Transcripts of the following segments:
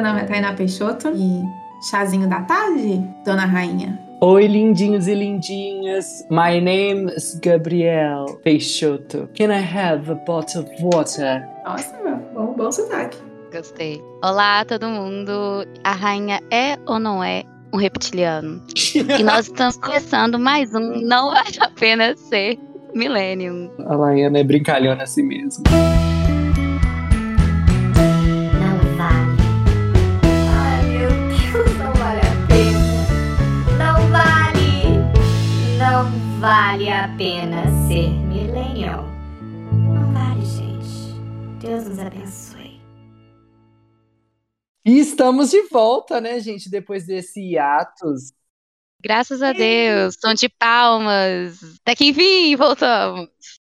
Meu nome é Tainá Peixoto e chazinho da tarde, dona rainha. Oi, lindinhos e lindinhas. My name is Gabriel Peixoto. Can I have a bottle of water? Nossa, meu, bom, bom sotaque. Gostei. Olá, todo mundo. A rainha é ou não é um reptiliano? e nós estamos começando mais um Não Vale a Pena Ser Millennium. A Laiana é brincalhona assim mesmo. Não vale a pena ser millennial. Não vale, gente. Deus nos abençoe. E estamos de volta, né, gente? Depois desse hiatus. Graças a Deus, som de palmas. Até que enfim, voltamos.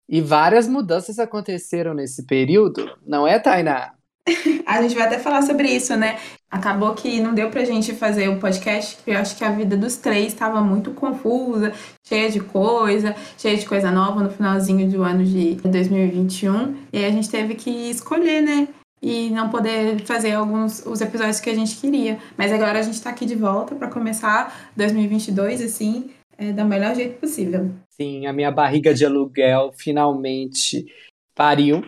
E várias mudanças aconteceram nesse período, não é, Tainá? A gente vai até falar sobre isso, né? Acabou que não deu pra gente fazer o podcast, porque eu acho que a vida dos três estava muito confusa, cheia de coisa, cheia de coisa nova no finalzinho do ano de 2021. E aí a gente teve que escolher, né? E não poder fazer alguns os episódios que a gente queria. Mas agora a gente tá aqui de volta para começar 2022, assim, é, da melhor jeito possível. Sim, a minha barriga de aluguel finalmente pariu.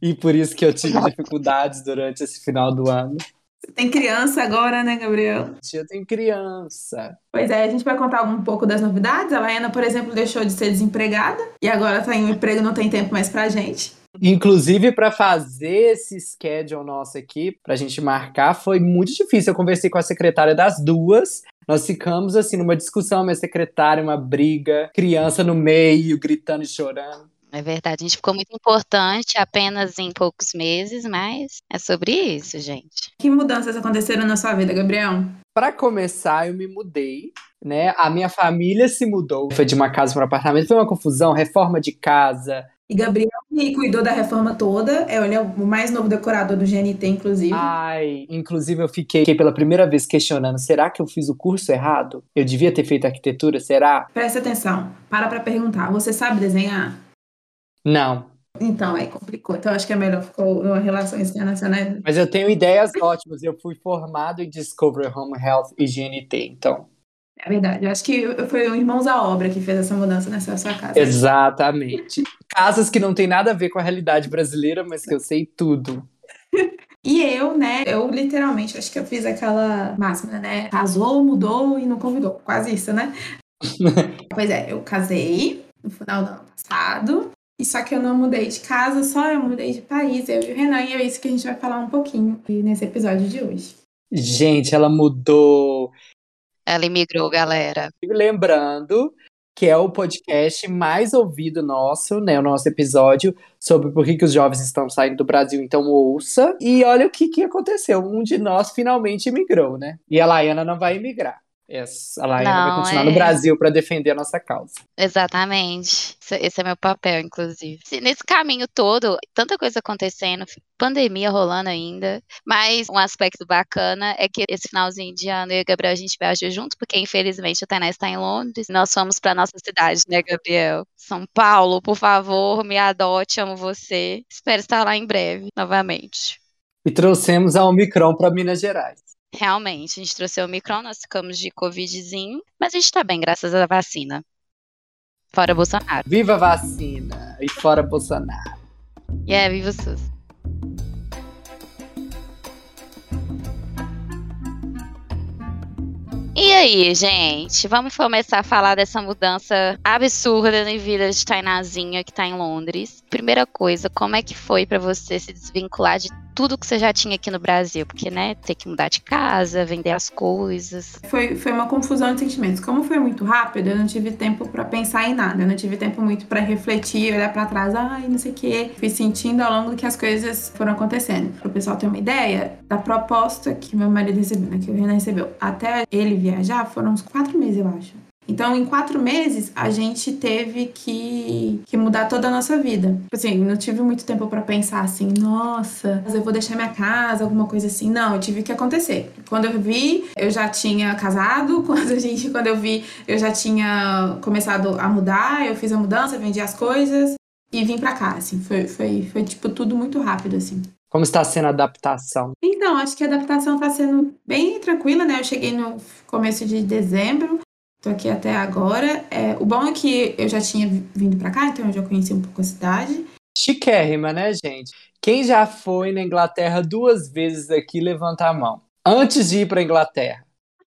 E por isso que eu tive dificuldades durante esse final do ano. Você tem criança agora, né, Gabriel? Eu tenho criança. Pois é, a gente vai contar um pouco das novidades. A Laiana, por exemplo, deixou de ser desempregada e agora tá em um emprego, não tem tempo mais pra gente. Inclusive, para fazer esse schedule nosso aqui, para a gente marcar, foi muito difícil. Eu conversei com a secretária das duas. Nós ficamos assim numa discussão, minha secretária, uma briga, criança no meio, gritando e chorando. É verdade, a gente ficou muito importante apenas em poucos meses, mas é sobre isso, gente. Que mudanças aconteceram na sua vida, Gabriel? Para começar, eu me mudei, né? A minha família se mudou, foi de uma casa para um apartamento, foi uma confusão, reforma de casa, E Gabriel, que cuidou da reforma toda, é, ele é o mais novo decorador do GNT, inclusive. Ai, inclusive eu fiquei pela primeira vez questionando: será que eu fiz o curso errado? Eu devia ter feito arquitetura? Será? Presta atenção, para pra perguntar. Você sabe desenhar? Não. Então, aí complicou. Então, acho que é melhor ficou relações internacionais. Mas eu tenho ideias ótimas. Eu fui formado em Discovery Home Health e GNT, então. É verdade. Eu acho que foi o Irmãos à Obra que fez essa mudança nessa sua casa. Exatamente. Casas que não tem nada a ver com a realidade brasileira, mas que eu sei tudo. E eu, né, eu literalmente, acho que eu fiz aquela máxima, né? Casou, mudou e não convidou. Quase isso, né? pois é, eu casei no final do ano passado. E só que eu não mudei de casa, só eu mudei de país, eu e o Renan, e é isso que a gente vai falar um pouquinho nesse episódio de hoje. Gente, ela mudou. Ela imigrou, galera. Lembrando que é o podcast mais ouvido nosso, né? O nosso episódio sobre por que, que os jovens estão saindo do Brasil. Então ouça. E olha o que, que aconteceu. Um de nós finalmente imigrou, né? E a Laiana não vai imigrar. Essa- A Laiana vai continuar é. no Brasil para defender a nossa causa. Exatamente. Esse, é meu papel, inclusive. Se- Nesse caminho todo, tanta coisa acontecendo, pandemia rolando ainda. Mas um aspecto bacana é que esse finalzinho de ano eu e o Gabriel a gente viajou junto, porque infelizmente a Tainá está em Londres. Nós fomos para nossa cidade, né, Gabriel? São Paulo, por favor, me adote, amo você. Espero estar lá em breve, novamente. E trouxemos a Omicron para Minas Gerais. Realmente, a gente trouxe o Omicron, nós ficamos de Covidzinho, mas a gente tá bem, graças à vacina. Fora Bolsonaro. Viva a vacina! E fora Bolsonaro. E é, viva o SUS. E aí, gente, vamos começar a falar dessa mudança absurda na vida de Tainazinha que tá em Londres. Primeira coisa, como é que foi pra você se desvincular de tudo que você já tinha aqui no Brasil? Porque, né, ter que mudar de casa, vender as coisas. Foi, foi uma confusão de sentimentos. Como foi muito rápido, eu não tive tempo pra pensar em nada. Eu não tive tempo muito pra refletir, olhar pra trás, ai, não sei o quê. Fui sentindo ao longo que as coisas foram acontecendo. Para o pessoal ter uma ideia, da proposta que meu marido recebeu, né, que o Renan recebeu, até ele viajar, foram uns quatro meses, eu acho. Então, em quatro meses, a gente teve que, que mudar toda a nossa vida. Tipo Assim, não tive muito tempo pra pensar assim, nossa, eu vou deixar minha casa, alguma coisa assim. Não, eu tive que acontecer. Quando eu vi, eu já tinha casado. Quando, a gente, quando eu vi, eu já tinha começado a mudar. Eu fiz a mudança, vendi as coisas e vim pra cá, assim. Foi, foi, foi tipo, tudo muito rápido, assim. Como está sendo a adaptação? Então, acho que a adaptação está sendo bem tranquila, né? Eu cheguei no começo de dezembro, tô aqui até agora. É, o bom é que eu já tinha vindo para cá, então eu já conheci um pouco a cidade. Chiquérrima, né, gente? Quem já foi na Inglaterra duas vezes aqui, levanta a mão. Antes de ir para Inglaterra.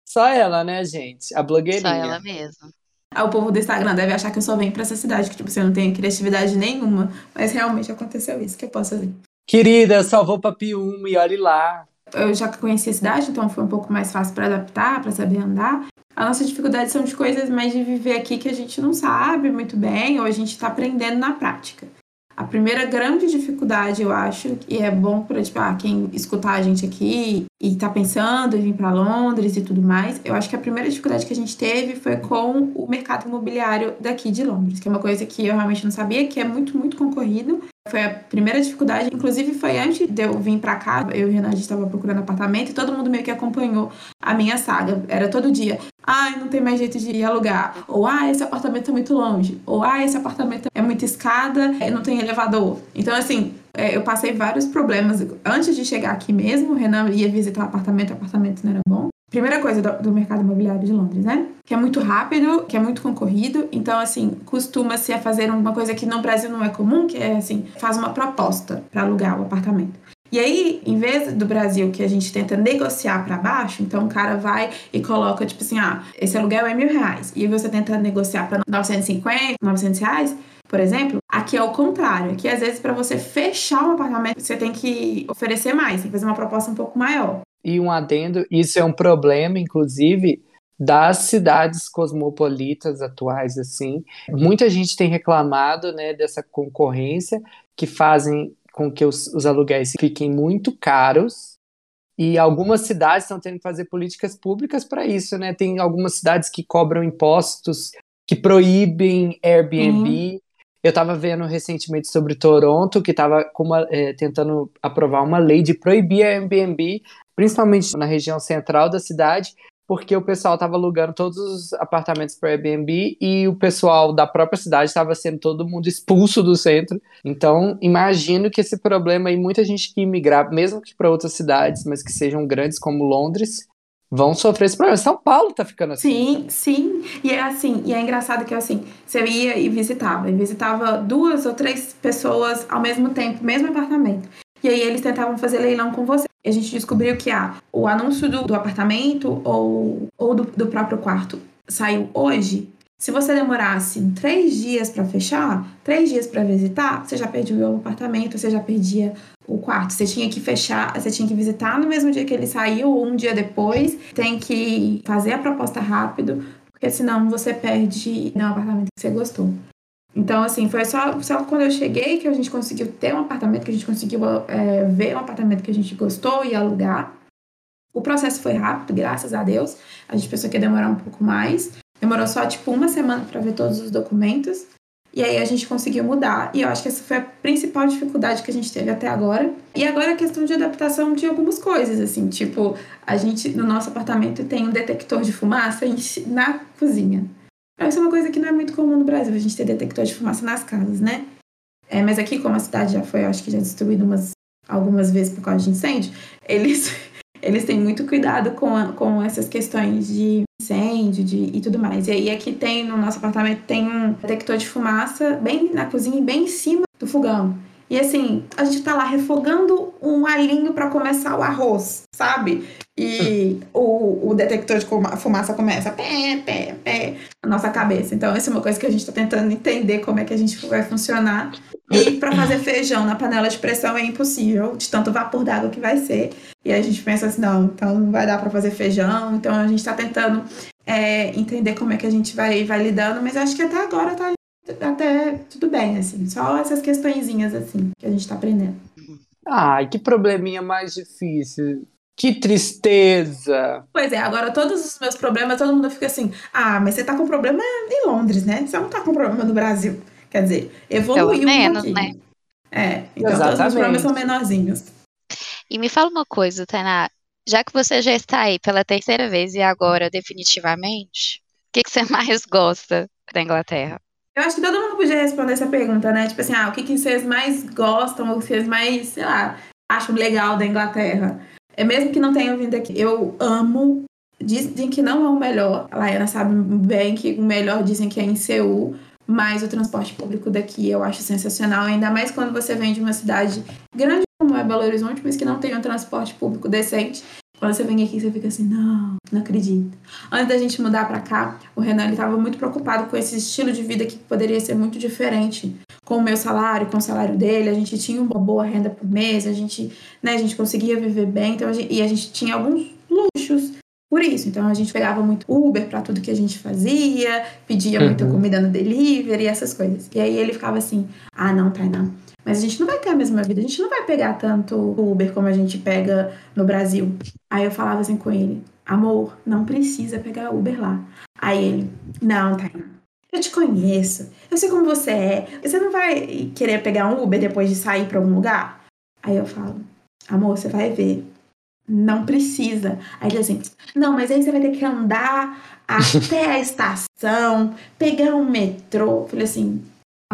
Só ela, né, gente? A blogueirinha. Só ela mesma. Ah, O povo do Instagram deve achar que eu só venho pra essa cidade, que tipo, você não tem criatividade nenhuma. Mas realmente aconteceu isso, que eu posso fazer. Querida, eu só vou pra Piúma e olhe lá. Eu já conheci a cidade, então foi um pouco mais fácil para adaptar, para saber andar. A nossa dificuldade são de coisas mais de viver aqui que a gente não sabe muito bem, ou a gente está aprendendo na prática. A primeira grande dificuldade, eu acho, e é bom para tipo, ah, quem escutar a gente aqui e tá pensando em vir para Londres e tudo mais, eu acho que a primeira dificuldade que a gente teve foi com o mercado imobiliário daqui de Londres, que é uma coisa que eu realmente não sabia, que é muito, muito concorrido. Foi a primeira dificuldade, inclusive foi antes de eu vir para cá, eu e o Renan a gente estava procurando apartamento e todo mundo meio que acompanhou a minha saga. Era todo dia, ai, não tem mais jeito de alugar, ou ah, esse apartamento é muito longe, ou ah, esse apartamento é muita escada, não tem elevador. Então, assim, eu passei vários problemas. Antes de chegar aqui mesmo, o Renan ia visitar o apartamento, o apartamento não era bom. Primeira coisa do, do mercado imobiliário de Londres, né? Que é muito rápido, que é muito concorrido. Então, assim, costuma-se a fazer uma coisa que no Brasil não é comum, que é assim, faz uma proposta para alugar o apartamento. E aí, em vez do Brasil, que a gente tenta negociar para baixo, então o cara vai e coloca, tipo assim, ah, esse aluguel é mil reais. E você tenta negociar para 950, 900 reais, por exemplo. Aqui é o contrário. Aqui, às vezes, para você fechar um apartamento, você tem que oferecer mais, tem que fazer uma proposta um pouco maior. E um adendo, isso é um problema, inclusive, das cidades cosmopolitas atuais, assim. Muita gente tem reclamado, né, dessa concorrência que fazem com que os, os aluguéis fiquem muito caros. E algumas cidades estão tendo que fazer políticas públicas para isso, né? Tem algumas cidades que cobram impostos, que proíbem Airbnb. Eu estava vendo recentemente sobre Toronto, que estava é, tentando aprovar uma lei de proibir Airbnb, principalmente na região central da cidade, porque o pessoal estava alugando todos os apartamentos para Airbnb e o pessoal da própria cidade estava sendo todo mundo expulso do centro. Então, imagino que esse problema aí, muita gente que imigrar, mesmo que para outras cidades, mas que sejam grandes como Londres, vão sofrer esse problema. São Paulo tá ficando Sim, assim. sim. E é assim, e é engraçado que assim, você ia e visitava, e visitava duas ou três pessoas ao mesmo tempo, mesmo apartamento. E aí eles tentavam fazer leilão com você. E a gente descobriu que ah, o anúncio do, do apartamento ou, ou do, do próprio quarto saiu hoje. Se você demorasse três dias para fechar, três dias para visitar, você já perdia o apartamento, você já perdia o quarto. Você tinha que fechar, você tinha que visitar no mesmo dia que ele saiu ou um dia depois. Tem que fazer a proposta rápido, porque senão você perde no apartamento que você gostou. Então, assim, foi só, só quando eu cheguei que a gente conseguiu ter um apartamento, que a gente conseguiu é, ver um apartamento que a gente gostou e alugar. O processo foi rápido, graças a Deus. A gente pensou que ia demorar um pouco mais. Demorou só, tipo, uma semana para ver todos os documentos. E aí a gente conseguiu mudar. E eu acho que essa foi a principal dificuldade que a gente teve até agora. E agora a questão de adaptação de algumas coisas, assim. Tipo, a gente, no nosso apartamento, tem um detector de fumaça na cozinha. Isso é uma coisa que não é muito comum no Brasil, a gente ter detector de fumaça nas casas, né? É, mas aqui, como a cidade já foi, acho que já destruída umas, algumas vezes por causa de incêndio, eles, eles têm muito cuidado com, a, com essas questões de incêndio de, e tudo mais. E aí aqui tem, no nosso apartamento, tem um detector de fumaça bem na cozinha e bem em cima do fogão. E assim, a gente tá lá refogando um alhinho para começar o arroz, sabe? E o, o detector de fumaça começa pé, pé, pé na nossa cabeça. Então, essa é uma coisa que a gente está tentando entender como é que a gente vai funcionar. E para fazer feijão na panela de pressão é impossível, de tanto vapor d'água que vai ser. E a gente pensa assim, não, então não vai dar para fazer feijão. Então a gente está tentando é, entender como é que a gente vai, vai lidando, mas acho que até agora tá até tudo bem, assim. Só essas questõezinhas, assim, que a gente tá aprendendo. Ai, que probleminha mais difícil. Que tristeza! Pois é, agora todos os meus problemas, todo mundo fica assim: ah, mas você tá com problema em Londres, né? Você não tá com problema no Brasil. Quer dizer, evoluiu Pelo menos, um pouquinho. né? É, então todos os Exatamente. problemas são menorzinhos. E me fala uma coisa, Tainá. Já que você já está aí pela terceira vez e agora definitivamente, o que, que você mais gosta da Inglaterra? Eu acho que todo mundo podia responder essa pergunta, né? Tipo assim, ah, o que, que vocês mais gostam, ou o que vocês mais, sei lá. acho legal da Inglaterra. É mesmo que não tenha vindo aqui. Eu amo. Dizem que não é o melhor. A Laiana sabe bem que o melhor dizem que é em Seul. Mas o transporte público daqui eu acho sensacional. Ainda mais quando você vem de uma cidade grande como é Belo Horizonte, mas que não tem um transporte público decente. Quando você vem aqui, você fica assim, não, não acredito. Antes da gente mudar para cá, o Renan estava muito preocupado com esse estilo de vida que poderia ser muito diferente com o meu salário, com o salário dele. A gente tinha uma boa renda por mês, a gente, né, a gente conseguia viver bem, então a gente, e a gente tinha alguns luxos por isso. Então a gente pegava muito Uber para tudo que a gente fazia, pedia uhum. muita comida no delivery, essas coisas. E aí ele ficava assim: "Ah, não, Tainá, mas a gente não vai ter a mesma vida, a gente não vai pegar tanto Uber como a gente pega no Brasil. Aí eu falava assim com ele: amor, não precisa pegar Uber lá. Aí ele: não, Tainá, eu te conheço, eu sei como você é, você não vai querer pegar um Uber depois de sair para algum lugar? Aí eu falo: amor, você vai ver. Não precisa. Aí ele assim: não, mas aí você vai ter que andar até a estação, pegar um metrô. Falei assim: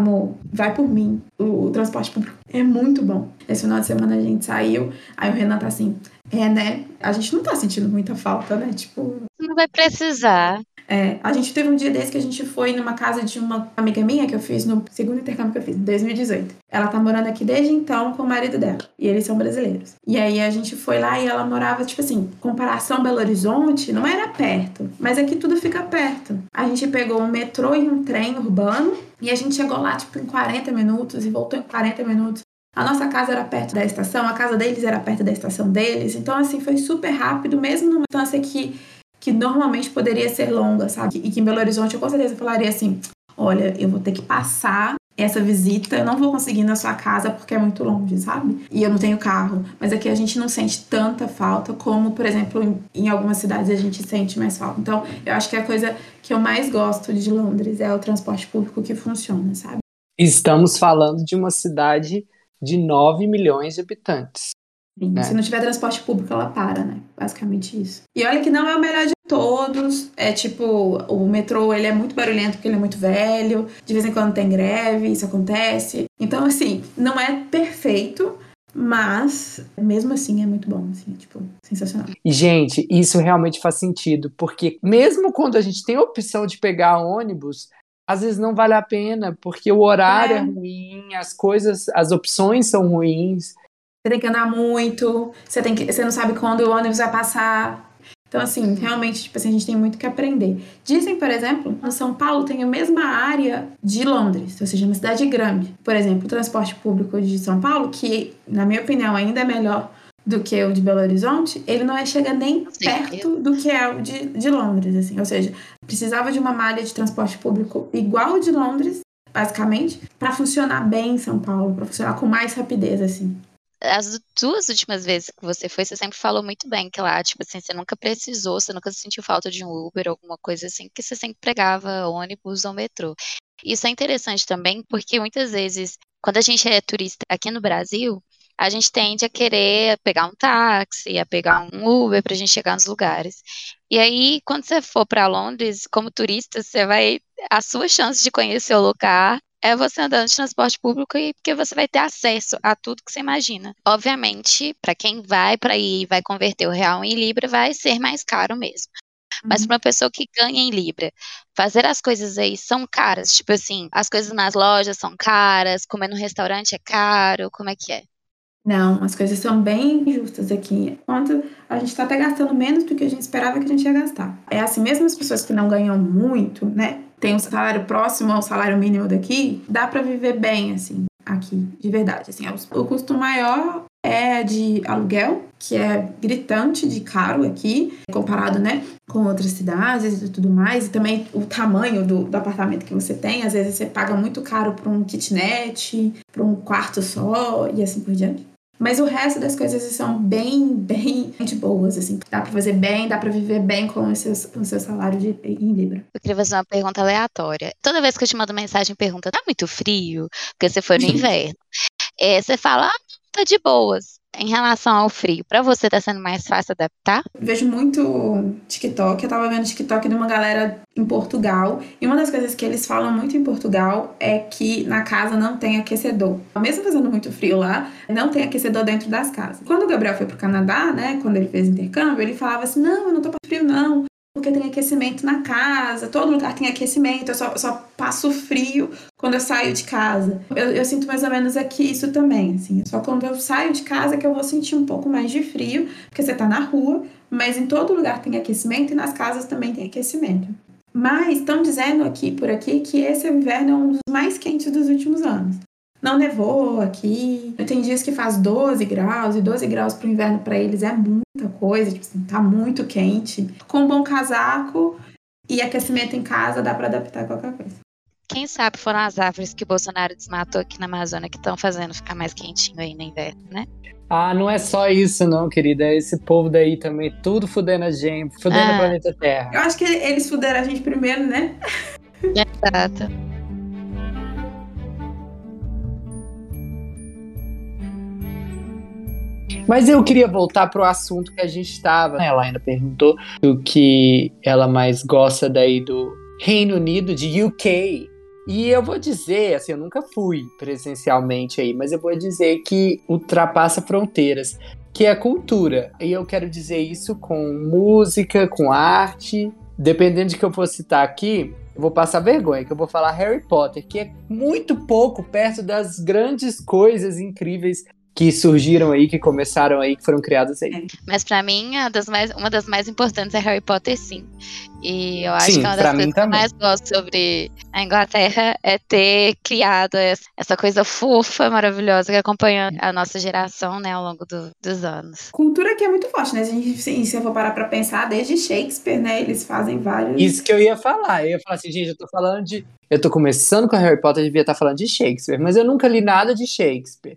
amor, vai por mim. O, o, transporte público é muito bom. Esse final de semana a gente saiu, aí o Renan tá assim, é, né? A gente não tá sentindo muita falta, né? Tipo. Não vai precisar. É, a gente teve um dia desse que a gente foi numa casa de uma amiga minha que eu fiz no segundo intercâmbio que eu fiz, em 2018. Ela tá morando aqui desde então com o marido dela. E eles são brasileiros. E aí a gente foi lá e ela morava, tipo assim, comparação Belo Horizonte, não era perto. Mas aqui tudo fica perto. A gente pegou um metrô e um trem urbano. E a gente chegou lá, tipo, em 40 minutos e voltou em 40 minutos. A nossa casa era perto da estação, a casa deles era perto da estação deles. Então, assim, foi super rápido, mesmo numa distância que que normalmente poderia ser longa, sabe? E que em Belo Horizonte eu com certeza falaria assim: olha, eu vou ter que passar essa visita, eu não vou conseguir ir na sua casa porque é muito longe, sabe? E eu não tenho carro. Mas aqui a gente não sente tanta falta como, por exemplo, em, em algumas cidades a gente sente mais falta. Então, eu acho que a coisa que eu mais gosto de Londres é o transporte público que funciona, sabe? Estamos falando de uma cidade de 9 milhões de habitantes. Né? Se não tiver transporte público, ela para, né? Basicamente isso. E olha que não é o melhor de todos. É tipo, o metrô ele é muito barulhento porque ele é muito velho. De vez em quando tem greve, isso acontece. Então, assim, não é perfeito, mas mesmo assim é muito bom, assim, tipo, sensacional. E, gente, isso realmente faz sentido, porque mesmo quando a gente tem a opção de pegar ônibus, às vezes não vale a pena, porque o horário é, é ruim, as coisas, as opções são ruins. Você tem que andar muito, você, tem que, você não sabe quando o ônibus vai passar. Então, assim, realmente, tipo assim, a gente tem muito que aprender. Dizem, por exemplo, no São Paulo tem a mesma área de Londres, ou seja, uma cidade grande. Por exemplo, o transporte público de São Paulo, que, na minha opinião, ainda é melhor do que o de Belo Horizonte, ele não é, chega nem perto do que é o de, de Londres, assim. Ou seja, precisava de uma malha de transporte público igual o de Londres, basicamente, para funcionar bem em São Paulo, para funcionar com mais rapidez, assim as duas últimas vezes que você foi, você sempre falou muito bem que lá, tipo assim, você nunca precisou, você nunca sentiu falta de um Uber ou alguma coisa assim, que você sempre pregava ônibus ou metrô. Isso é interessante também, porque muitas vezes, quando a gente é turista aqui no Brasil, a gente tende a querer pegar um táxi, a pegar um Uber para a gente chegar nos lugares. E aí, quando você for para Londres, como turista, você vai. A sua chance de conhecer o lugar é você andando de transporte público e porque você vai ter acesso a tudo que você imagina. Obviamente, para quem vai para ir vai converter o real em libra, vai ser mais caro mesmo. Mas uhum. para uma pessoa que ganha em Libra, fazer as coisas aí são caras. Tipo assim, as coisas nas lojas são caras, comer no restaurante é caro, como é que é? Não, as coisas são bem justas aqui. Quanto a gente está até gastando menos do que a gente esperava que a gente ia gastar. É assim, mesmo as pessoas que não ganham muito, né? Tem um salário próximo ao salário mínimo daqui, dá para viver bem, assim, aqui, de verdade. Assim, o custo maior é de aluguel, que é gritante de caro aqui, comparado, né, com outras cidades e tudo mais. E também o tamanho do, do apartamento que você tem. Às vezes você paga muito caro para um kitnet, para um quarto só e assim por diante. Mas o resto das coisas são bem, bem de boas, assim. Dá pra fazer bem, dá pra viver bem com o seu, com o seu salário de, em Libra. Eu queria fazer uma pergunta aleatória. Toda vez que eu te mando mensagem, pergunta, tá muito frio? Porque você foi no inverno. É, você fala, ah, tá de boas. Em relação ao frio, pra você tá sendo mais fácil adaptar? Vejo muito TikTok. Eu tava vendo TikTok de uma galera em Portugal. E uma das coisas que eles falam muito em Portugal é que na casa não tem aquecedor. Mesmo fazendo muito frio lá, não tem aquecedor dentro das casas. Quando o Gabriel foi pro Canadá, né, quando ele fez intercâmbio, ele falava assim: não, eu não tô pra frio, não porque tem aquecimento na casa, todo lugar tem aquecimento, eu só, só passo frio quando eu saio de casa. Eu, eu, sinto mais ou menos aqui isso também, assim. Só quando eu saio de casa que eu vou sentir um pouco mais de frio, porque você tá na rua, mas em todo lugar tem aquecimento e nas casas também tem aquecimento. Mas estão dizendo aqui por aqui que esse inverno é um dos mais quentes dos últimos anos. Não nevou aqui. Tem dias que faz 12 graus, e 12 graus pro inverno para eles é muita coisa, tipo assim, tá muito quente. Com um bom casaco e aquecimento em casa, dá para adaptar qualquer coisa. Quem sabe foram as árvores que o Bolsonaro desmatou aqui na Amazônia que estão fazendo ficar mais quentinho aí no inverno, né? Ah, não é só isso, não, querida. É esse povo daí também, tudo fudendo a gente, fudendo ah. o planeta Terra. Eu acho que eles fuderam a gente primeiro, né? Exato. Mas eu queria voltar pro assunto que a gente estava. Ela ainda perguntou o que ela mais gosta daí do Reino Unido, de UK. E eu vou dizer, assim, eu nunca fui presencialmente aí, mas eu vou dizer que ultrapassa fronteiras, que é a cultura. E eu quero dizer isso com música, com arte. Dependendo de que eu for citar aqui, eu vou passar vergonha, que eu vou falar Harry Potter, que é muito pouco perto das grandes coisas incríveis que surgiram aí, que começaram aí, que foram criadas aí. Mas para mim, das mais, uma das mais importantes é Harry Potter, sim. E eu acho sim, que uma das coisas que eu mais gosto sobre a Inglaterra é ter criado essa coisa fofa, maravilhosa, que acompanha a nossa geração, né, ao longo do, dos anos. Cultura que é muito forte, né? A gente, se eu for parar pra pensar, desde Shakespeare, né, eles fazem vários... Isso que eu ia falar. Eu ia falar assim, gente, eu tô falando de... Eu tô começando com Harry Potter, eu devia estar falando de Shakespeare, mas eu nunca li nada de Shakespeare.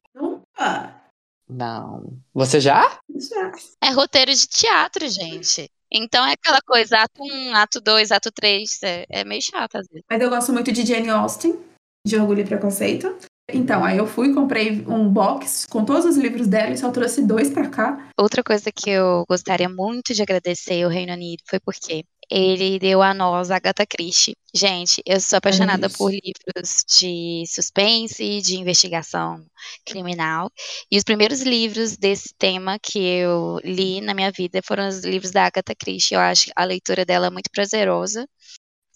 Não. Você já? Já. É roteiro de teatro, gente. Então é aquela coisa, ato 1, ato 2, ato 3. É, é meio chato às vezes. Mas eu gosto muito de Jane Austen, de Orgulho e Preconceito. Então, aí eu fui, comprei um box com todos os livros dela e só trouxe dois para cá. Outra coisa que eu gostaria muito de agradecer ao Reino Unido foi porque ele deu a nós Agatha Christie. Gente, eu sou apaixonada é por livros de suspense, de investigação criminal. E os primeiros livros desse tema que eu li na minha vida foram os livros da Agatha Christie. Eu acho a leitura dela muito prazerosa.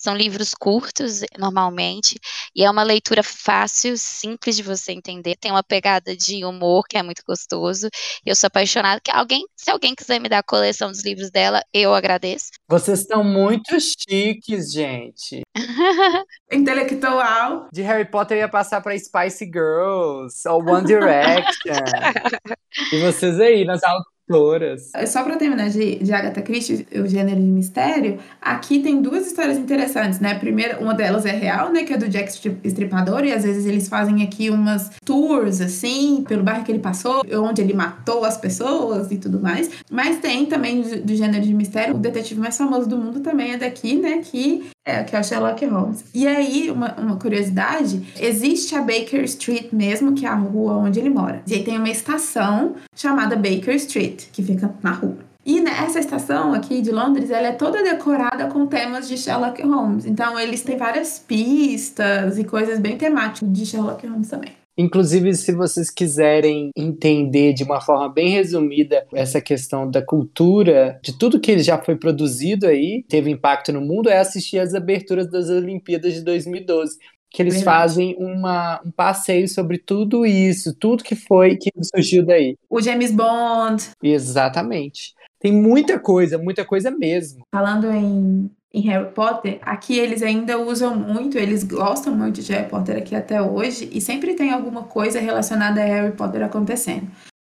São livros curtos, normalmente, e é uma leitura fácil, simples de você entender. Tem uma pegada de humor que é muito gostoso. Eu sou apaixonada. Que alguém, se alguém quiser me dar a coleção dos livros dela, eu agradeço. Vocês estão muito chiques, gente. Intelectual. De Harry Potter ia passar para Spice Girls ou One Direction. e vocês aí nas alturas autoras. Só para terminar de, de Agatha Christie, o gênero de mistério, aqui tem duas histórias interessantes, né? Primeira, uma delas é real, né? Que é do Jack Estripador, e às vezes eles fazem aqui umas tours, assim, pelo bairro que ele passou, onde ele matou as pessoas e tudo mais. Mas tem também do, do gênero de mistério, o detetive mais famoso do mundo também é daqui, né? Que é, que é o Sherlock Holmes. E aí, uma, uma curiosidade, existe a Baker Street mesmo, que é a rua onde ele mora. E aí tem uma estação chamada Baker Street, que fica na rua. E nessa estação aqui de Londres, ela é toda decorada com temas de Sherlock Holmes. Então, eles têm várias pistas e coisas bem temáticas de Sherlock Holmes também. Inclusive, se vocês quiserem entender de uma forma bem resumida essa questão da cultura, de tudo que já foi produzido aí, teve impacto no mundo, é assistir as aberturas das Olimpíadas de 2012 que eles Verdade. fazem uma, um passeio sobre tudo isso, tudo que foi que surgiu daí. O James Bond. Exatamente. Tem muita coisa, muita coisa mesmo. Falando em em Harry Potter, aqui eles ainda usam muito, eles gostam muito de Harry Potter aqui até hoje, e sempre tem alguma coisa relacionada a Harry Potter acontecendo.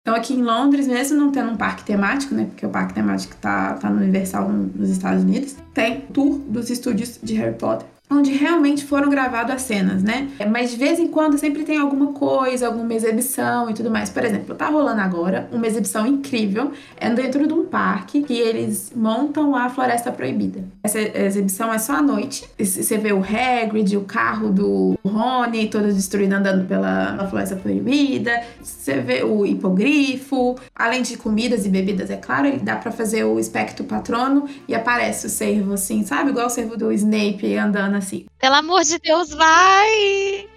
Então, aqui em Londres, mesmo não tendo um parque temático, né? Porque o parque temático tá, tá no Universal nos Estados Unidos, tem tour dos estúdios de Harry Potter onde realmente foram gravadas as cenas, né? Mas de vez em quando sempre tem alguma coisa, alguma exibição e tudo mais. Por exemplo, tá rolando agora uma exibição incrível, é dentro de um parque que eles montam a Floresta Proibida. Essa exibição é só à noite. Você vê o Hagrid, o carro do Rony, todo destruído andando pela Floresta Proibida. Você vê o hipogrifo, além de comidas e bebidas, é claro, dá para fazer o espectro patrono e aparece o cervo assim, sabe? Igual o cervo do Snape andando assim. Pelo amor de Deus, vai!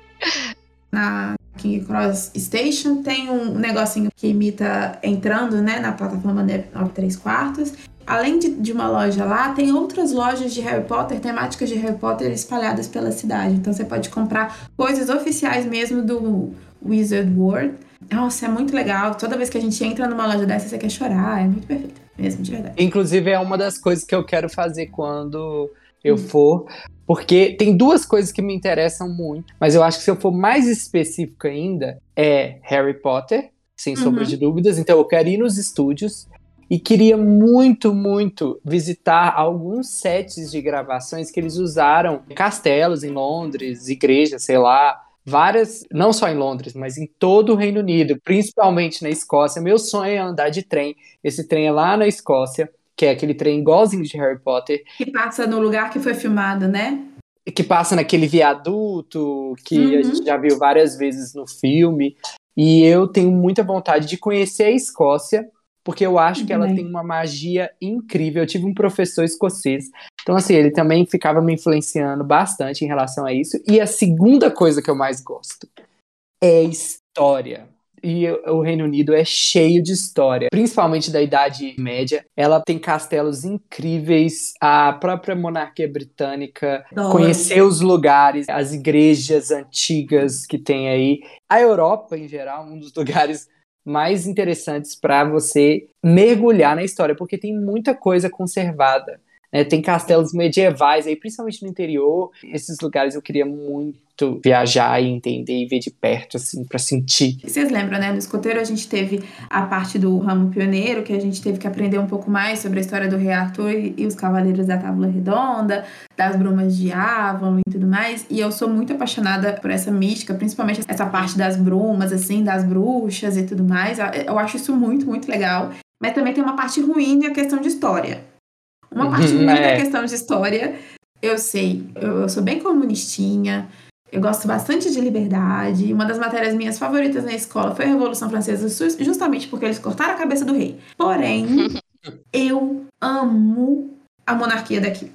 Na King Cross Station tem um negocinho que imita entrando, né, na plataforma 9 3 quartos. Além de, de, uma loja lá, tem outras lojas de Harry Potter, temáticas de Harry Potter espalhadas pela cidade. Então você pode comprar coisas oficiais mesmo do Wizard World. Nossa, é muito legal. Toda vez que a gente entra numa loja dessa, você quer chorar. É muito perfeito, mesmo, de verdade. Inclusive, é uma das coisas que eu quero fazer quando eu for, porque tem duas coisas que me interessam muito, mas eu acho que se eu for mais específico ainda, é Harry Potter, sem sombra uhum. de dúvidas. Então eu quero ir nos estúdios e queria muito, muito visitar alguns sets de gravações que eles usaram castelos em Londres, igrejas, sei lá, várias, não só em Londres, mas em todo o Reino Unido, principalmente na Escócia. Meu sonho é andar de trem. Esse trem é lá na Escócia que é aquele trem igualzinho de Harry Potter. Que passa no lugar que foi filmado, né? Que passa naquele viaduto que uhum. a gente já viu várias vezes no filme. E eu tenho muita vontade de conhecer a Escócia, porque eu acho que ela tem uma magia incrível. Eu tive um professor escocês, então assim, ele também ficava me influenciando bastante em relação a isso. E a segunda coisa que eu mais gosto é história e o Reino Unido é cheio de história, principalmente da Idade Média. Ela tem castelos incríveis, a própria monarquia britânica, conhecer os lugares, as igrejas antigas que tem aí. A Europa, em geral, um dos lugares mais interessantes para você mergulhar na história, porque tem muita coisa conservada. Né? Tem castelos medievais aí, principalmente no interior. Esses lugares eu queria muito viajar e entender e ver de perto, assim, para sentir. Vocês lembram, né? No escoteiro a gente teve a parte do ramo pioneiro, que a gente teve que aprender um pouco mais sobre a história do rei Arthur e os cavaleiros da Tábua Redonda, das brumas de Avalon e tudo mais. E eu sou muito apaixonada por essa mística, principalmente essa parte das brumas, assim, das bruxas e tudo mais. Eu acho isso muito, muito legal. Mas também tem uma parte ruim, a questão de história. Uma parte ruim é. da questão de história, eu sei, eu, eu sou bem comunistinha, eu gosto bastante de liberdade. Uma das matérias minhas favoritas na escola foi a Revolução Francesa, justamente porque eles cortaram a cabeça do rei. Porém, eu amo a monarquia daqui.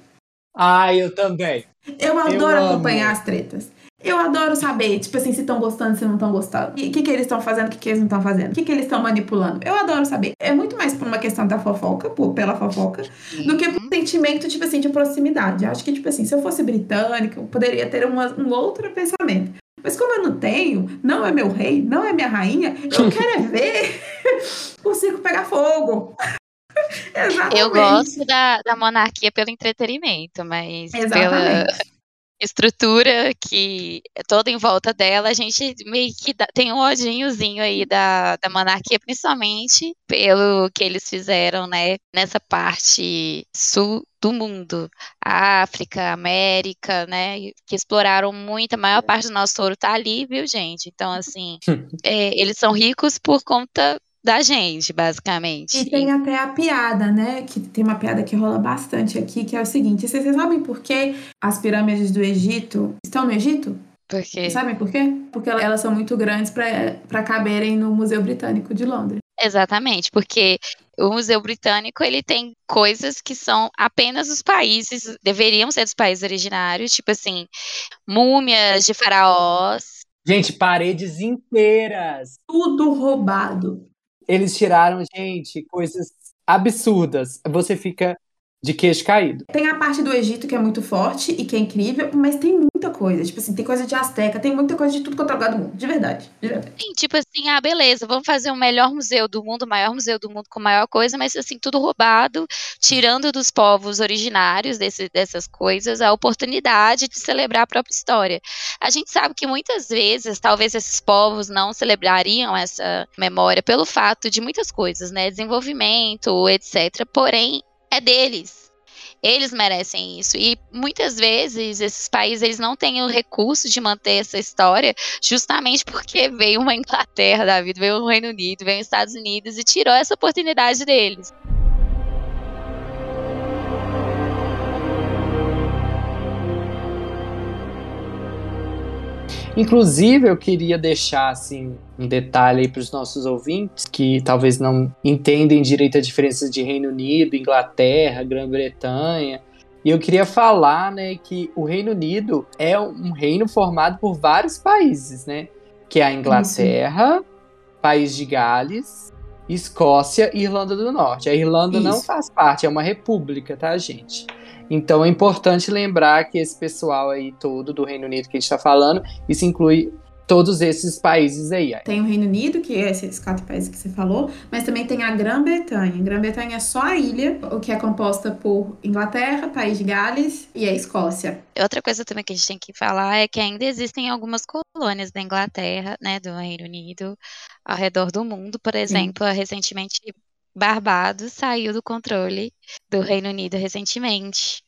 Ah, eu também. Eu adoro eu acompanhar as tretas. Eu adoro saber, tipo assim, se estão gostando, se não estão gostando. O que, que, eles estão fazendo, o que, que, eles não estão fazendo. O que, que eles estão manipulando. Eu adoro saber. É muito mais por uma questão da fofoca, por, pela fofoca, do que por um sentimento, tipo assim, de proximidade. Eu acho que, tipo assim, se eu fosse britânica, eu poderia ter uma, um outro pensamento. Mas como eu não tenho, não é meu rei, não é minha rainha, eu quero é ver o circo pegar fogo. Exatamente. Eu gosto da, da monarquia pelo entretenimento, mas Exatamente. pela estrutura que é toda em volta dela, a gente meio que dá, tem um odinhozinho aí da, da monarquia, principalmente pelo que eles fizeram, né, nessa parte sul do mundo, a África, América, né, que exploraram muito, a maior parte do nosso ouro tá ali, viu, gente? Então, assim, é, eles são ricos por conta da gente, basicamente. E tem até a piada, né? Que tem uma piada que rola bastante aqui, que é o seguinte: vocês sabem por que as pirâmides do Egito estão no Egito? Por quê? Sabem por quê? Porque elas são muito grandes para caberem no Museu Britânico de Londres. Exatamente, porque o Museu Britânico ele tem coisas que são apenas os países, deveriam ser dos países originários, tipo assim, múmias de faraós. Gente, paredes inteiras. Tudo roubado. Eles tiraram, gente, coisas absurdas. Você fica de queixo caído. Tem a parte do Egito que é muito forte e que é incrível, mas tem muita coisa. Tipo assim, tem coisa de Azteca, tem muita coisa de tudo quanto é lugar do mundo. De verdade. De verdade. Sim, tipo assim, ah, beleza, vamos fazer o melhor museu do mundo, o maior museu do mundo com maior coisa, mas assim, tudo roubado, tirando dos povos originários desse, dessas coisas a oportunidade de celebrar a própria história. A gente sabe que muitas vezes, talvez esses povos não celebrariam essa memória pelo fato de muitas coisas, né? Desenvolvimento, etc. Porém, é deles. Eles merecem isso. E muitas vezes esses países eles não têm o recurso de manter essa história, justamente porque veio uma Inglaterra da vida, veio o Reino Unido, veio os Estados Unidos e tirou essa oportunidade deles. Inclusive, eu queria deixar assim um detalhe aí para os nossos ouvintes que talvez não entendem direito a diferença de Reino Unido, Inglaterra, Grã-Bretanha. E eu queria falar, né, que o Reino Unido é um reino formado por vários países, né? Que é a Inglaterra. País de Gales, Escócia e Irlanda do Norte. A Irlanda Isso. não faz parte, é uma república, tá, gente? Então é importante lembrar que esse pessoal aí todo do Reino Unido que a gente está falando, isso inclui todos esses países aí. Tem o Reino Unido, que é esses quatro países que você falou, mas também tem a Grã-Bretanha. Grã-Bretanha é só a ilha, o que é composta por Inglaterra, País de Gales e a Escócia. Outra coisa também que a gente tem que falar é que ainda existem algumas colônias da Inglaterra, né, do Reino Unido, ao redor do mundo. Por exemplo, Sim. recentemente Barbados saiu do controle do Reino Unido recentemente.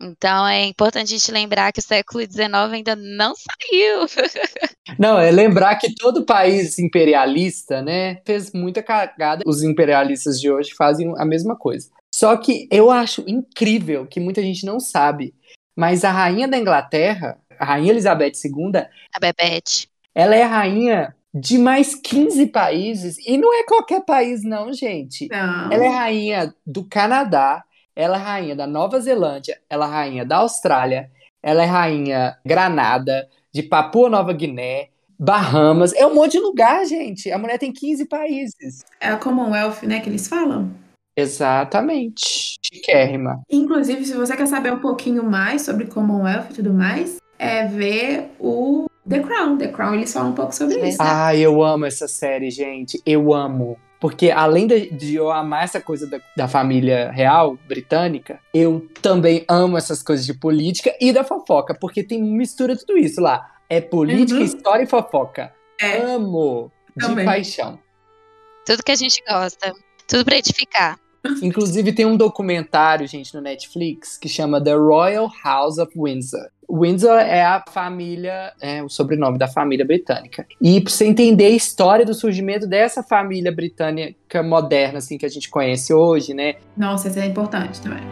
Então é importante a gente lembrar que o século XIX ainda não saiu. Não, é lembrar que todo país imperialista, né, fez muita cagada. Os imperialistas de hoje fazem a mesma coisa. Só que eu acho incrível que muita gente não sabe, mas a rainha da Inglaterra, a rainha Elizabeth II, a Bebete, ela é rainha de mais 15 países. E não é qualquer país, não, gente. Não. Ela é rainha do Canadá, ela é rainha da Nova Zelândia, ela é rainha da Austrália, ela é rainha Granada, de Papua Nova Guiné, Bahamas. É um monte de lugar, gente. A mulher tem 15 países. É a Commonwealth, né, que eles falam? Exatamente. Chiquérrima. Inclusive, se você quer saber um pouquinho mais sobre Commonwealth e tudo mais, é ver o The Crown. The Crown, eles falam um pouco sobre isso. Ah, eu amo essa série, gente. Eu amo. Porque além de, de eu amar essa coisa da, da, família real britânica, eu também amo essas coisas de política e da fofoca, porque tem mistura tudo isso lá. É política, uhum. história e fofoca. É. Amo também. de paixão. Tudo que a gente gosta. Tudo pra edificar. Inclusive tem um documentário, gente, no Netflix que chama The Royal House of Windsor. Windsor é a família, é o sobrenome da família britânica. E pra você entender a história do surgimento dessa família britânica moderna, assim, que a gente conhece hoje, né? Nossa, isso é importante também.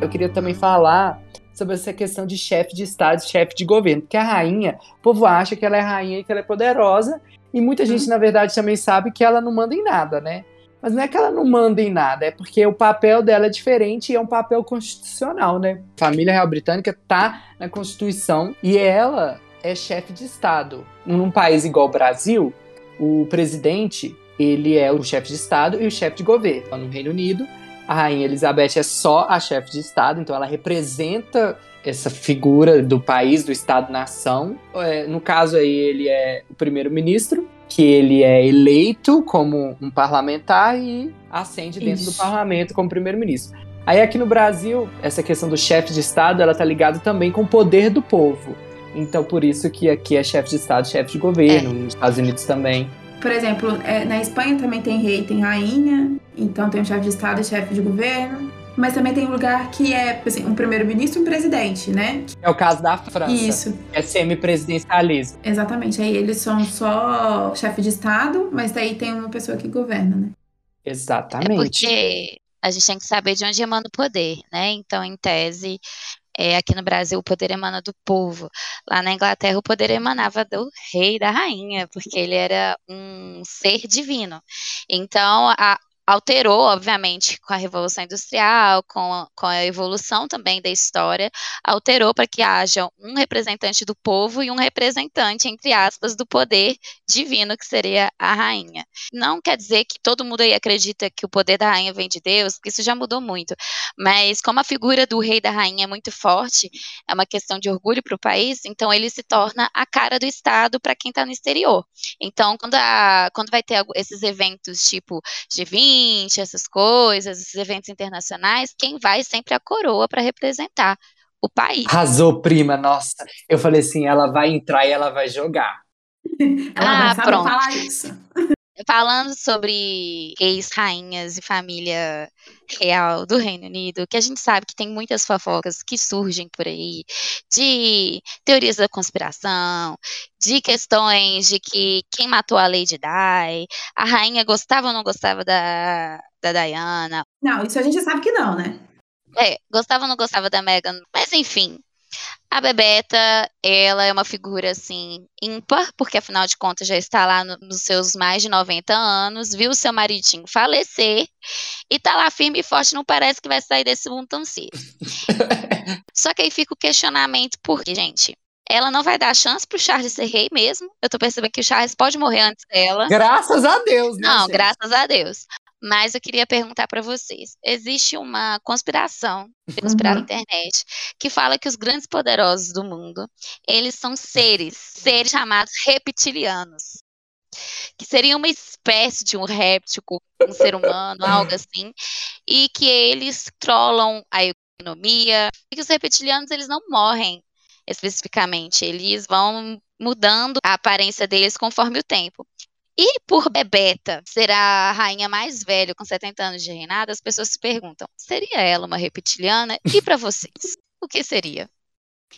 Eu queria também falar sobre essa questão de chefe de Estado, chefe de governo. Porque a rainha, o povo acha que ela é rainha e que ela é poderosa, e muita gente, na verdade, também sabe que ela não manda em nada, né? Mas não é que ela não manda em nada, é porque o papel dela é diferente e é um papel constitucional, né? A família real britânica tá na Constituição e ela é chefe de Estado. Num país igual o Brasil, o presidente, ele é o chefe de Estado e o chefe de governo. No Reino Unido, a rainha Elizabeth é só a chefe de Estado, então ela representa essa figura do país, do Estado-nação. É, no caso aí, ele é o primeiro-ministro, que ele é eleito como um parlamentar e ascende dentro Isso. do parlamento como primeiro-ministro. Aí aqui no Brasil, essa questão do chefe de Estado, ela tá ligada também com o poder do povo. Então, por isso que aqui é chefe de Estado, chefe de governo, é. nos Estados Unidos também. Por exemplo, é, na Espanha também tem rei, tem rainha, então tem o chefe de Estado e chefe de governo. Mas também tem um lugar que é assim, um primeiro-ministro e um presidente, né? É o caso da França. Isso. É semipresidencialismo. Exatamente. Aí eles são só chefe de Estado, mas daí tem uma pessoa que governa, né? Exatamente. É porque a gente tem que saber de onde emana o poder, né? Então, em tese, é, aqui no Brasil, o poder emana do povo. Lá na Inglaterra, o poder emanava do rei e da rainha, porque ele era um ser divino. Então, a, alterou, obviamente, com a Revolução Industrial, com a, com a evolução também da história, alterou para que haja um representante do povo e um representante, entre aspas, do poder divino, que seria a rainha. Não quer dizer que todo mundo aí acredita que o poder da rainha vem de Deus, porque isso já mudou muito, mas como a figura do rei e da rainha é muito forte, é uma questão de orgulho para o país, então ele se torna a cara do Estado para quem está no exterior. Então, quando, a, quando vai ter esses eventos tipo G20, essas coisas, esses eventos internacionais, quem vai sempre a coroa para representar o país. Arrasou, prima, nossa. Eu falei assim, ela vai entrar e ela vai jogar. ela ah, vai pronto. falar isso. Falando sobre ex-rainhas e família real do Reino Unido, que a gente sabe que tem muitas fofocas que surgem por aí, de teorias da conspiração, de questões de que quem matou a Lady Di, a rainha gostava ou não gostava da, da Diana. Não, isso a gente sabe que não, né? É, gostava ou não gostava da Meghan, mas enfim, a Bebeta, ela é uma figura assim ímpar, porque afinal de contas já está lá no, nos seus mais de 90 anos, viu seu maridinho falecer e tá lá firme e forte, não parece que vai sair desse mundo tão cedo. Só que aí fica o questionamento, porque, gente, ela não vai dar chance pro Charles ser rei mesmo. Eu tô percebendo que o Charles pode morrer antes dela. Graças a Deus, né? Não, gente? graças a Deus. Mas eu queria perguntar para vocês: existe uma conspiração, conspirada Uhum. na internet, que fala que os grandes poderosos do mundo, eles são seres, seres chamados reptilianos. Que seria uma espécie de um réptil, um ser humano, algo assim, e que eles trollam a economia, e que os reptilianos eles não morrem especificamente, eles vão mudando a aparência deles conforme o tempo. E por Bebeta ser a rainha mais velha com 70 anos de reinado, as pessoas se perguntam: seria ela uma reptiliana? E para vocês, o que seria?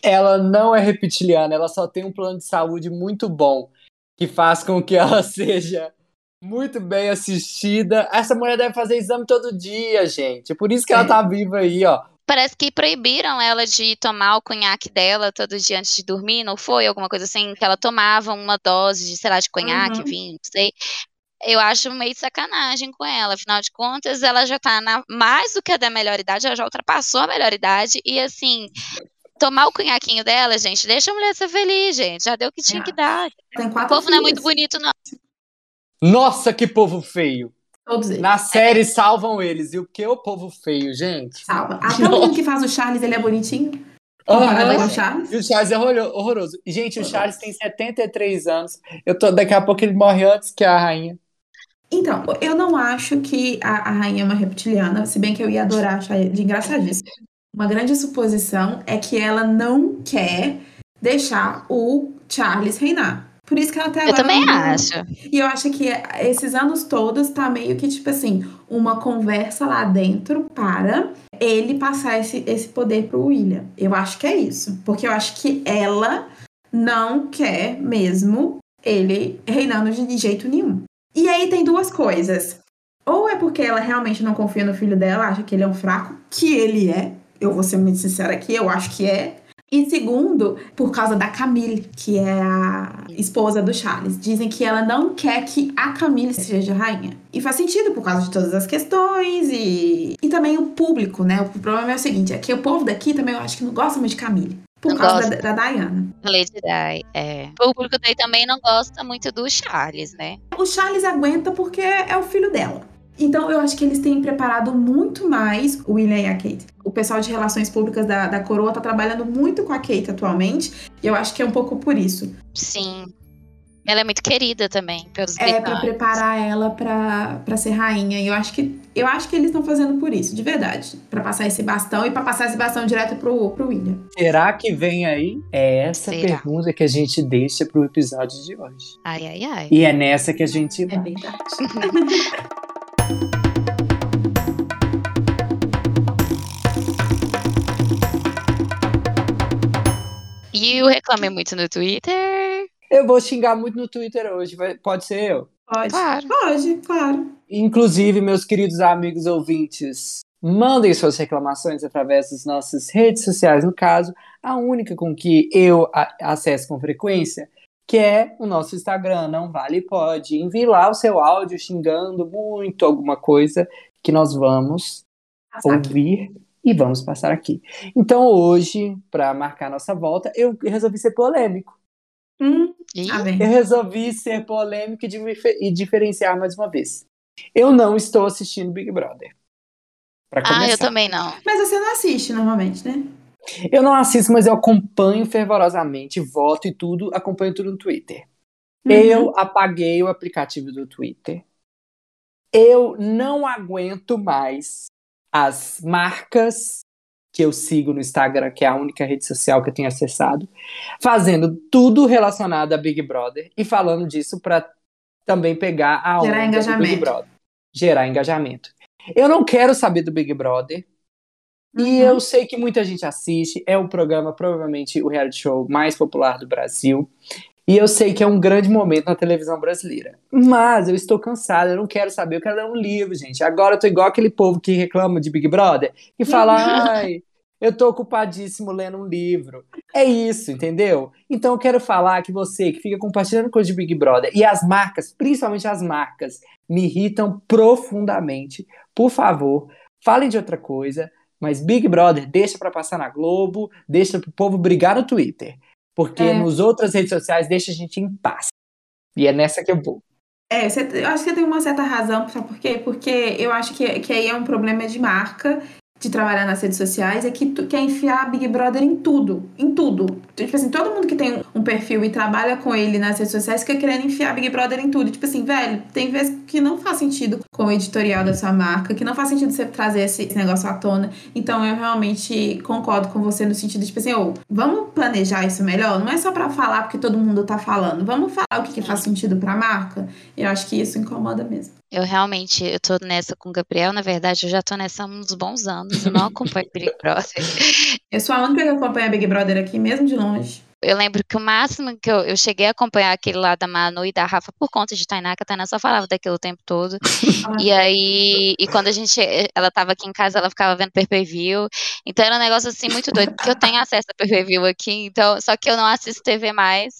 Ela não é reptiliana, ela só tem um plano de saúde muito bom, que faz com que ela seja muito bem assistida. Essa mulher deve fazer exame todo dia, gente. É por isso que ela É. tá viva aí, ó. Parece que proibiram ela de tomar o conhaque dela todo dia antes de dormir, não foi? Alguma coisa assim, que ela tomava uma dose de, sei lá, de conhaque, Uhum. vinho, não sei. Eu acho meio de sacanagem com ela, afinal de contas, ela já tá na, mais do que a da melhor idade, ela já ultrapassou a melhor idade, e assim, tomar o conhaquinho dela, gente, deixa a mulher ser feliz, gente, já deu o que tinha que dar. Tem O povo não é muito bonito, não. Nossa, que povo feio. Todos eles. Na série salvam eles. E o que é o povo feio, gente? Salva. Até o menino que faz o Charles, ele é bonitinho. Comparado Aham. com o Charles. E o Charles é horror- horroroso. Gente, o Charles tem 73 anos. Eu tô, daqui a pouco ele morre antes que a rainha. Então, eu não acho que a, a rainha é uma reptiliana, se bem que eu ia adorar achar de engraçadíssimo. Uma grande suposição é que ela não quer deixar o Charles reinar. Por isso que ela até Eu agora também não- acho. E eu acho que esses anos todos tá meio que, tipo assim, uma conversa lá dentro para ele passar esse, esse poder pro William. Eu acho que é isso. Porque eu acho que ela não quer mesmo ele reinando de jeito nenhum. E aí tem duas coisas. Ou é porque ela realmente não confia no filho dela, acha que ele é um fraco, que ele é. Eu vou ser muito sincera aqui, eu acho que é. E segundo, por causa da Camille, que é a esposa do Charles. Dizem que ela não quer que a Camille seja rainha. E faz sentido por causa de todas as questões e, e também o público, né? O problema é o seguinte, é que o povo daqui também eu acho que não gosta muito de Camille. Por Não causa gosta. da, da Diana. Lady Di, é. O público daí também não gosta muito do Charles, né? O Charles aguenta porque é o filho dela. Então eu acho que eles têm preparado muito mais o William e a Kate. O pessoal de relações públicas da, da coroa tá trabalhando muito com a Kate atualmente. E eu acho que é um pouco por isso. Sim. Ela é muito querida também pelos É pra britânicos. preparar ela pra, pra ser rainha. E eu acho que eu acho que eles estão fazendo por isso, de verdade. Pra passar esse bastão e pra passar esse bastão direto pro, pro William. Será que vem aí? É essa Será? pergunta que a gente deixa pro episódio de hoje. Ai, ai, ai. E é nessa que a gente É vai. verdade. E o Reclame Muito no Twitter. Eu vou xingar muito no Twitter hoje, pode ser eu. Pode. Claro. Pode, claro. Inclusive, meus queridos amigos ouvintes, mandem suas reclamações através das nossas redes sociais, no caso, a única com que eu acesso com frequência, que é o nosso Instagram, não vale pode. Envie lá o seu áudio xingando muito alguma coisa que nós vamos Passar aqui. ouvir e vamos passar aqui. Então, hoje, para marcar nossa volta, eu resolvi ser polêmico. Hum, tá bem. Eu resolvi ser polêmico e e diferenciar mais uma vez. Eu não estou assistindo Big Brother. Pra Ah, eu também não. Mas você não assiste normalmente, né? Eu não assisto, mas eu acompanho fervorosamente, voto e tudo, acompanho tudo no Twitter. Uhum. Eu apaguei o aplicativo do Twitter. Eu não aguento mais as marcas que eu sigo no Instagram, que é a única rede social que eu tenho acessado, fazendo tudo relacionado a Big Brother e falando disso para também pegar a Gerar onda do Big engajamento. Brother. Gerar engajamento. Eu não quero saber do Big Brother. E Uhum. eu sei que muita gente assiste. É o programa, provavelmente, o reality show mais popular do Brasil. E eu sei que é um grande momento na televisão brasileira. Mas eu estou cansada, eu não quero saber, eu quero ler um livro, gente. Agora eu tô igual aquele povo que reclama de Big Brother e fala, ai, eu tô ocupadíssimo lendo um livro. É isso, entendeu? Então eu quero falar que você que fica compartilhando coisa de Big Brother e as marcas, principalmente as marcas, me irritam profundamente. Por favor, falem de outra coisa, mas Big Brother deixa pra passar na Globo, deixa pro povo brigar no Twitter. Porque É. nos outras redes sociais deixa a gente em paz. E é nessa que eu vou. É, eu acho que você tem uma certa razão, sabe por quê? Porque eu acho que, que aí é um problema de marca, de trabalhar nas redes sociais, é que tu quer enfiar Big Brother em tudo, em tudo. Tipo assim, todo mundo que tem um perfil e trabalha com ele nas redes sociais fica querendo enfiar Big Brother em tudo. Tipo assim, velho, tem vezes que não faz sentido com o editorial da sua marca, que não faz sentido você trazer esse, negócio à tona. Então eu realmente concordo com você no sentido de, tipo assim, ô, vamos planejar isso melhor? Não é só pra falar porque todo mundo tá falando. Vamos falar o que, que faz sentido pra marca? Eu acho que isso incomoda mesmo. Eu realmente, eu tô nessa com o Gabriel, na verdade, eu já tô nessa há uns bons anos, eu não acompanho Big Brother. Eu sou a única que acompanha Big Brother aqui, mesmo de longe. Eu lembro que o máximo que eu, eu cheguei a acompanhar aquele lá da Manu e da Rafa por conta de Tainá, que a Tainá só falava daquilo o tempo todo. E aí, e quando a gente, ela tava aqui em casa, ela ficava vendo pay-per-view. Então era um negócio assim muito doido, porque eu tenho acesso a pay-per-view aqui, então, só que eu não assisto TV mais.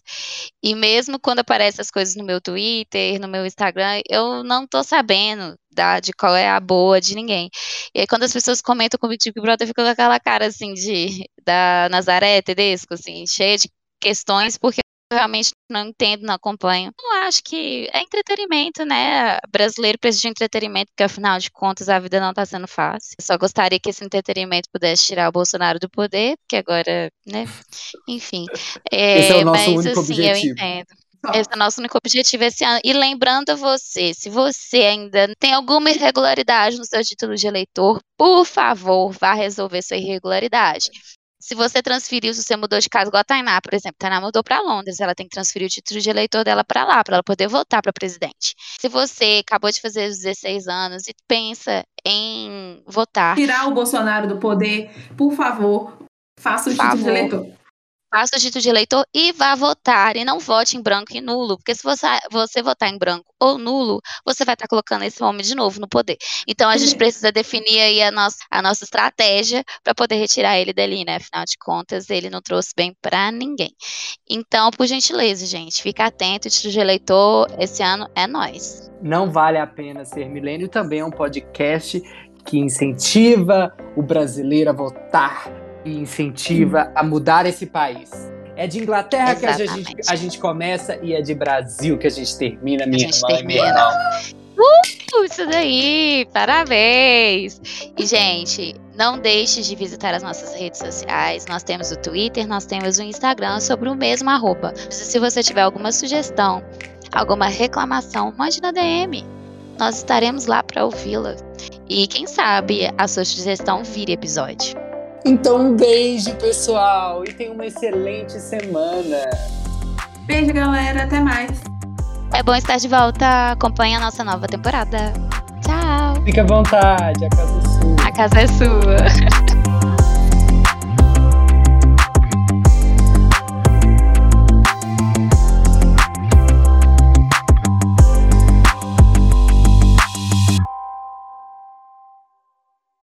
E mesmo quando aparecem as coisas no meu Twitter, no meu Instagram, eu não tô sabendo da, de qual é a boa de ninguém. E aí quando as pessoas comentam comigo de Big Brother, eu fico com aquela cara assim de da Nazaré Tedesco, assim, cheia de questões, porque eu realmente não entendo, não acompanho. Eu acho que é entretenimento, né? Brasileiro precisa de entretenimento, porque afinal de contas a vida não tá sendo fácil. Eu só gostaria que esse entretenimento pudesse tirar o Bolsonaro do poder, porque agora, né? Enfim. É, Esse é o nosso mas único assim, objetivo. eu entendo. Esse é o nosso único objetivo esse ano. E lembrando a você, se você ainda tem alguma irregularidade no seu título de eleitor, por favor, vá resolver sua irregularidade. Se você transferiu, se você mudou de casa, igual a Tainá, por exemplo, Tainá mudou para Londres, ela tem que transferir o título de eleitor dela para lá, para ela poder votar para presidente. Se você acabou de fazer os 16 anos e pensa em votar, Tirar o Bolsonaro do poder, por favor, faça o Por título de favor. eleitor. Faça o título de eleitor e vá votar. E não vote em branco e nulo, porque se você, você votar em branco ou nulo, você vai estar colocando esse homem de novo no poder. Então a gente Uhum. precisa definir aí a nossa, a nossa estratégia para poder retirar ele dali, né? Afinal de contas, ele não trouxe bem para ninguém. Então, por gentileza, gente, fica atento. O título de eleitor esse ano é nós. Não vale a pena ser milênio também é um podcast que incentiva o brasileiro a votar e incentiva a mudar esse país. É de Inglaterra que a gente, Exatamente. a gente começa e é de Brasil que a gente termina, minha gente irmã termina. irmão. Uh, Isso daí, parabéns! E, gente, não deixe de visitar as nossas redes sociais. Nós temos o Twitter, nós temos o Instagram sobre o mesmo arroba. Se você tiver alguma sugestão, alguma reclamação, mande na DM. Nós estaremos lá para ouvi-la. E quem sabe a sua sugestão vire episódio. Então, um beijo, pessoal, e tenha uma excelente semana. Beijo, galera. Até mais. É bom estar de volta. Acompanhe a nossa nova temporada. Tchau! Fique à vontade, a casa é sua. A casa é sua.